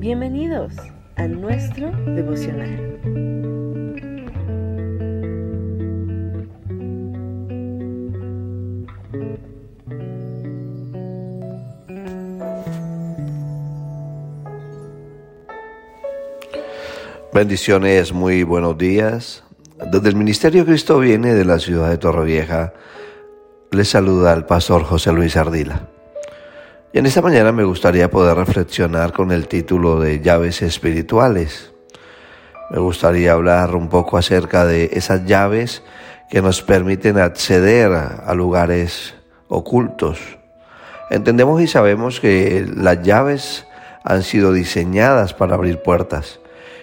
Bienvenidos a nuestro devocional. Bendiciones, muy buenos días. Desde el Ministerio Cristo viene de la ciudad de Torrevieja, les saluda el pastor José Luis Ardila. Y en esta mañana me gustaría poder reflexionar con el título de llaves espirituales. Me gustaría hablar un poco acerca de esas llaves que nos permiten acceder a lugares ocultos. Entendemos y sabemos que las llaves han sido diseñadas para abrir puertas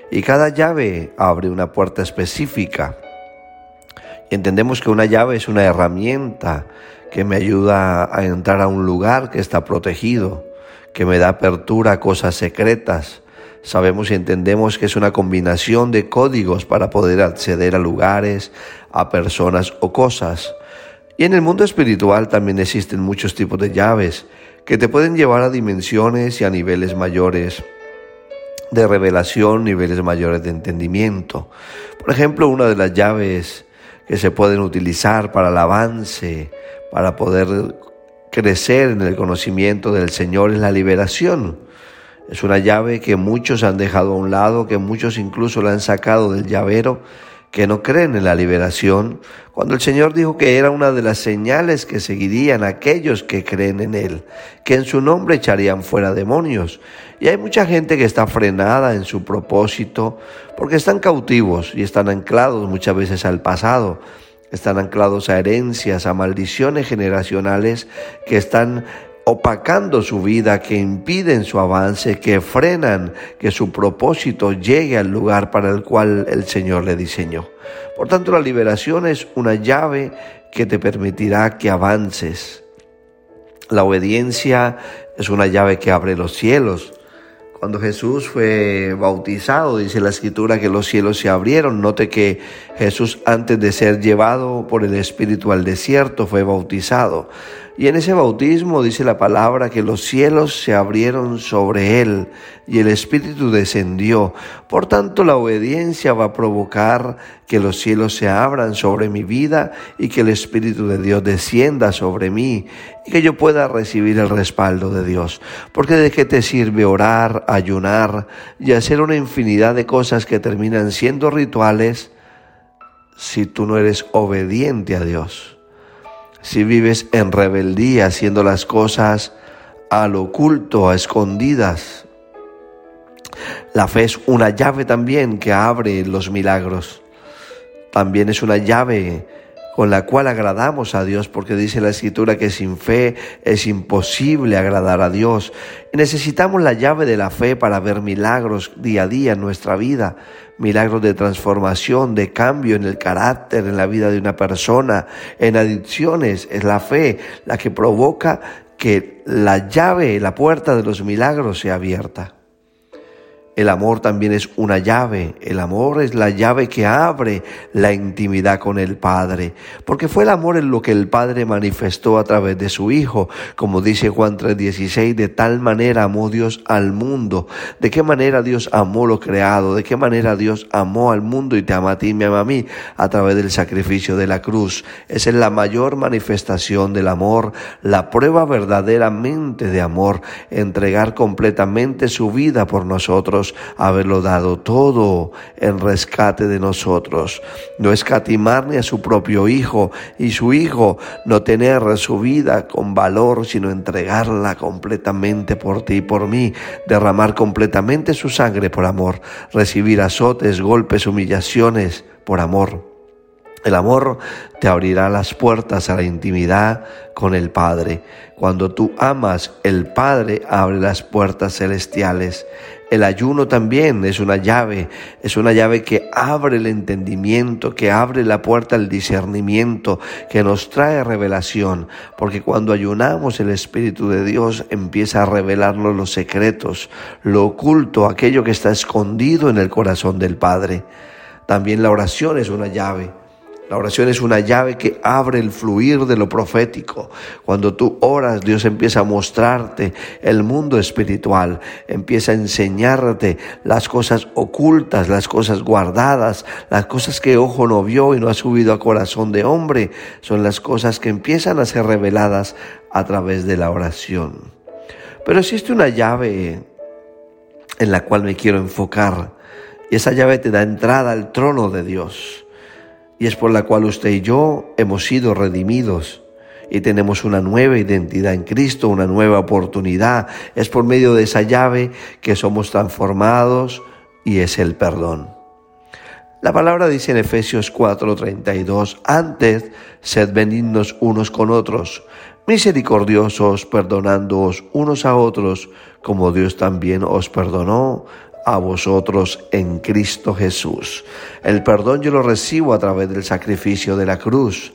y cada llave abre una puerta específica. Entendemos que una llave es una herramienta que me ayuda a entrar a un lugar que está protegido, que me da apertura a cosas secretas. Sabemos y entendemos que es una combinación de códigos para poder acceder a lugares, a personas o cosas. Y en el mundo espiritual también existen muchos tipos de llaves que te pueden llevar a dimensiones y a niveles mayores de revelación, niveles mayores de entendimiento. Por ejemplo, una de las llaves que se pueden utilizar para el avance, para poder crecer en el conocimiento del Señor es la liberación. Es una llave que muchos han dejado a un lado, que muchos incluso la han sacado del llavero que no creen en la liberación, cuando el Señor dijo que era una de las señales que seguirían aquellos que creen en Él, que en su nombre echarían fuera demonios. Y hay mucha gente que está frenada en su propósito porque están cautivos y están anclados muchas veces al pasado están anclados a herencias, a maldiciones generacionales que están opacando su vida, que impiden su avance, que frenan que su propósito llegue al lugar para el cual el Señor le diseñó. Por tanto, la liberación es una llave que te permitirá que avances. La obediencia es una llave que abre los cielos. Cuando Jesús fue bautizado, dice la escritura que los cielos se abrieron. Note que Jesús antes de ser llevado por el Espíritu al desierto fue bautizado. Y en ese bautismo dice la palabra que los cielos se abrieron sobre él y el Espíritu descendió. Por tanto, la obediencia va a provocar que los cielos se abran sobre mi vida y que el Espíritu de Dios descienda sobre mí y que yo pueda recibir el respaldo de Dios. Porque de qué te sirve orar, ayunar y hacer una infinidad de cosas que terminan siendo rituales si tú no eres obediente a Dios si vives en rebeldía haciendo las cosas al oculto, a escondidas. La fe es una llave también que abre los milagros. También es una llave con la cual agradamos a Dios, porque dice la escritura que sin fe es imposible agradar a Dios. necesitamos la llave de la fe para ver milagros día a día en nuestra vida, milagros de transformación, de cambio en el carácter, en la vida de una persona, en adicciones. Es la fe la que provoca que la llave, la puerta de los milagros sea abierta. El amor también es una llave. El amor es la llave que abre la intimidad con el Padre. Porque fue el amor en lo que el Padre manifestó a través de su Hijo. Como dice Juan 3:16, de tal manera amó Dios al mundo. ¿De qué manera Dios amó lo creado? ¿De qué manera Dios amó al mundo y te ama a ti y me ama a mí? A través del sacrificio de la cruz. Esa es la mayor manifestación del amor, la prueba verdaderamente de amor. Entregar completamente su vida por nosotros haberlo dado todo en rescate de nosotros. No escatimar ni a su propio Hijo y su Hijo no tener su vida con valor, sino entregarla completamente por ti y por mí, derramar completamente su sangre por amor, recibir azotes, golpes, humillaciones por amor. El amor te abrirá las puertas a la intimidad con el Padre. Cuando tú amas, el Padre abre las puertas celestiales. El ayuno también es una llave, es una llave que abre el entendimiento, que abre la puerta al discernimiento, que nos trae revelación, porque cuando ayunamos el Espíritu de Dios empieza a revelarnos los secretos, lo oculto, aquello que está escondido en el corazón del Padre. También la oración es una llave. La oración es una llave que abre el fluir de lo profético. Cuando tú oras, Dios empieza a mostrarte el mundo espiritual, empieza a enseñarte las cosas ocultas, las cosas guardadas, las cosas que ojo no vio y no ha subido a corazón de hombre. Son las cosas que empiezan a ser reveladas a través de la oración. Pero existe una llave en la cual me quiero enfocar y esa llave te da entrada al trono de Dios y es por la cual usted y yo hemos sido redimidos y tenemos una nueva identidad en Cristo, una nueva oportunidad. Es por medio de esa llave que somos transformados y es el perdón. La palabra dice en Efesios 4:32, antes sed benignos unos con otros, misericordiosos, perdonándoos unos a otros, como Dios también os perdonó a vosotros en Cristo Jesús. El perdón yo lo recibo a través del sacrificio de la cruz.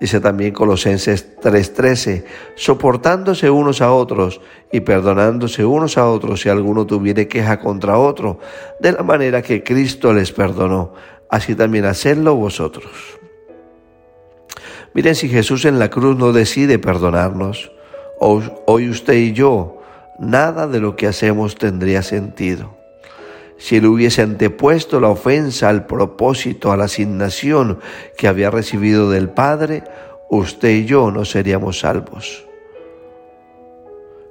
Dice también Colosenses 3:13, soportándose unos a otros y perdonándose unos a otros si alguno tuviere queja contra otro, de la manera que Cristo les perdonó, así también hacedlo vosotros. Miren si Jesús en la cruz no decide perdonarnos, hoy usted y yo, nada de lo que hacemos tendría sentido. Si él hubiese antepuesto la ofensa al propósito, a la asignación que había recibido del Padre, usted y yo no seríamos salvos.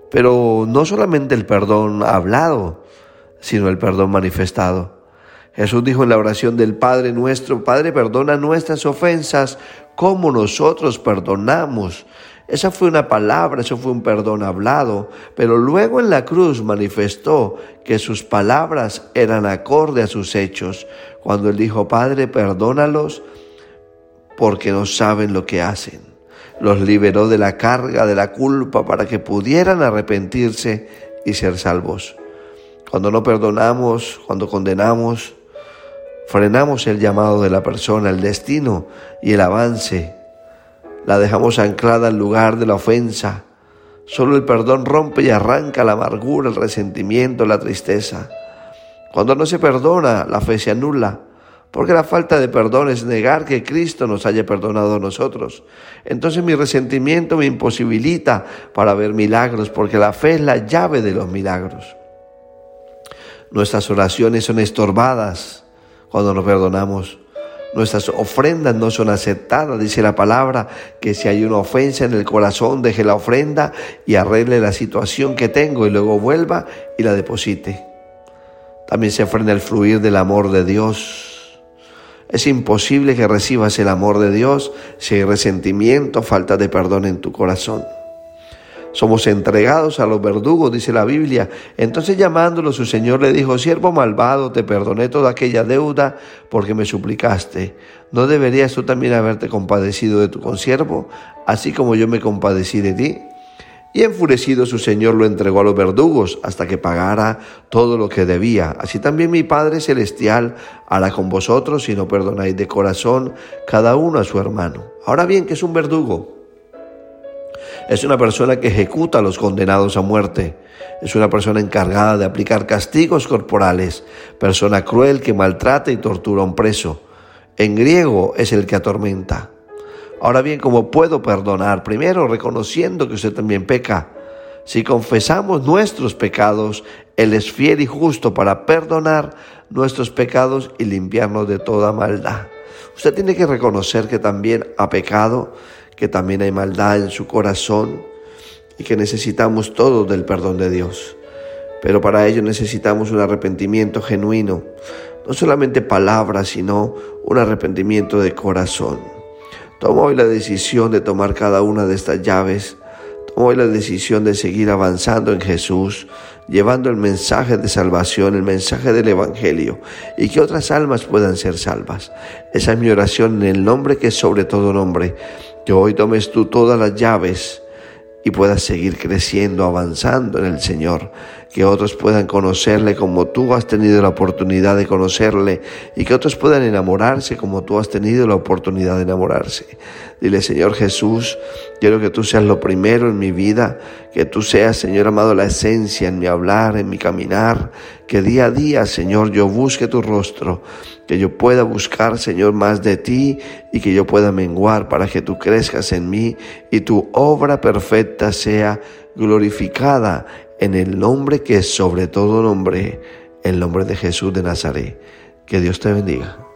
Pero no solamente el perdón hablado, sino el perdón manifestado. Jesús dijo en la oración del Padre nuestro, Padre, perdona nuestras ofensas como nosotros perdonamos esa fue una palabra, eso fue un perdón hablado, pero luego en la cruz manifestó que sus palabras eran acorde a sus hechos, cuando él dijo, Padre, perdónalos porque no saben lo que hacen. Los liberó de la carga, de la culpa, para que pudieran arrepentirse y ser salvos. Cuando no perdonamos, cuando condenamos, frenamos el llamado de la persona, el destino y el avance la dejamos anclada al lugar de la ofensa. Solo el perdón rompe y arranca la amargura, el resentimiento, la tristeza. Cuando no se perdona, la fe se anula, porque la falta de perdón es negar que Cristo nos haya perdonado a nosotros. Entonces mi resentimiento me imposibilita para ver milagros, porque la fe es la llave de los milagros. Nuestras oraciones son estorbadas cuando nos perdonamos. Nuestras ofrendas no son aceptadas, dice la palabra, que si hay una ofensa en el corazón, deje la ofrenda y arregle la situación que tengo y luego vuelva y la deposite. También se frena el fluir del amor de Dios. Es imposible que recibas el amor de Dios si hay resentimiento, falta de perdón en tu corazón. Somos entregados a los verdugos, dice la Biblia. Entonces llamándolo su Señor le dijo, siervo malvado, te perdoné toda aquella deuda porque me suplicaste. ¿No deberías tú también haberte compadecido de tu consiervo, así como yo me compadecí de ti? Y enfurecido su Señor lo entregó a los verdugos hasta que pagara todo lo que debía. Así también mi Padre Celestial hará con vosotros si no perdonáis de corazón cada uno a su hermano. Ahora bien, ¿qué es un verdugo? Es una persona que ejecuta a los condenados a muerte. Es una persona encargada de aplicar castigos corporales. Persona cruel que maltrata y tortura a un preso. En griego es el que atormenta. Ahora bien, ¿cómo puedo perdonar? Primero, reconociendo que usted también peca. Si confesamos nuestros pecados, Él es fiel y justo para perdonar nuestros pecados y limpiarnos de toda maldad. Usted tiene que reconocer que también ha pecado que también hay maldad en su corazón y que necesitamos todos del perdón de Dios. Pero para ello necesitamos un arrepentimiento genuino, no solamente palabras, sino un arrepentimiento de corazón. Tomo hoy la decisión de tomar cada una de estas llaves. Tomo hoy la decisión de seguir avanzando en Jesús, llevando el mensaje de salvación, el mensaje del Evangelio, y que otras almas puedan ser salvas. Esa es mi oración en el nombre que es sobre todo nombre que hoy tomes tú todas las llaves y puedas seguir creciendo, avanzando en el Señor, que otros puedan conocerle como tú has tenido la oportunidad de conocerle y que otros puedan enamorarse como tú has tenido la oportunidad de enamorarse. Dile, Señor Jesús, quiero que tú seas lo primero en mi vida, que tú seas, Señor amado, la esencia en mi hablar, en mi caminar, que día a día, Señor, yo busque tu rostro, que yo pueda buscar, Señor, más de ti y que yo pueda menguar para que tú crezcas en mí y tu obra sea glorificada en el nombre que es sobre todo nombre, el nombre de Jesús de Nazaret. Que Dios te bendiga.